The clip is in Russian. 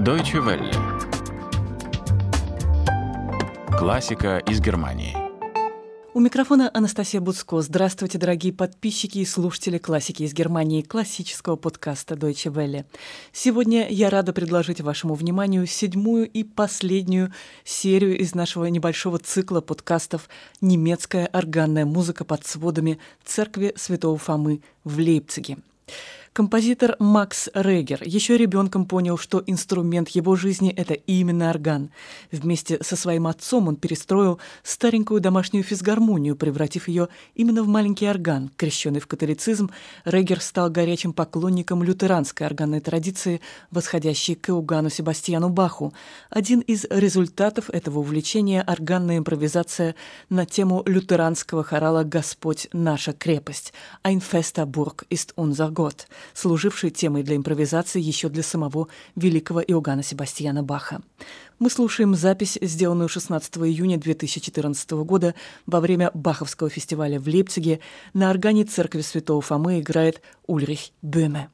Deutsche Welle. Классика из Германии. У микрофона Анастасия Буцко. Здравствуйте, дорогие подписчики и слушатели классики из Германии, классического подкаста Deutsche Welle. Сегодня я рада предложить вашему вниманию седьмую и последнюю серию из нашего небольшого цикла подкастов «Немецкая органная музыка под сводами Церкви Святого Фомы в Лейпциге». Композитор Макс Регер еще ребенком понял, что инструмент его жизни – это именно орган. Вместе со своим отцом он перестроил старенькую домашнюю физгармонию, превратив ее именно в маленький орган. Крещенный в католицизм, Регер стал горячим поклонником лютеранской органной традиции, восходящей к Иоганну Себастьяну Баху. Один из результатов этого увлечения – органная импровизация на тему лютеранского хорала «Господь – наша крепость» «Ein fester Burg ist unser Gott» служивший темой для импровизации еще для самого великого Иоганна Себастьяна Баха. Мы слушаем запись, сделанную 16 июня 2014 года во время Баховского фестиваля в Лейпциге. На органе церкви Святого Фомы играет Ульрих Бöhme.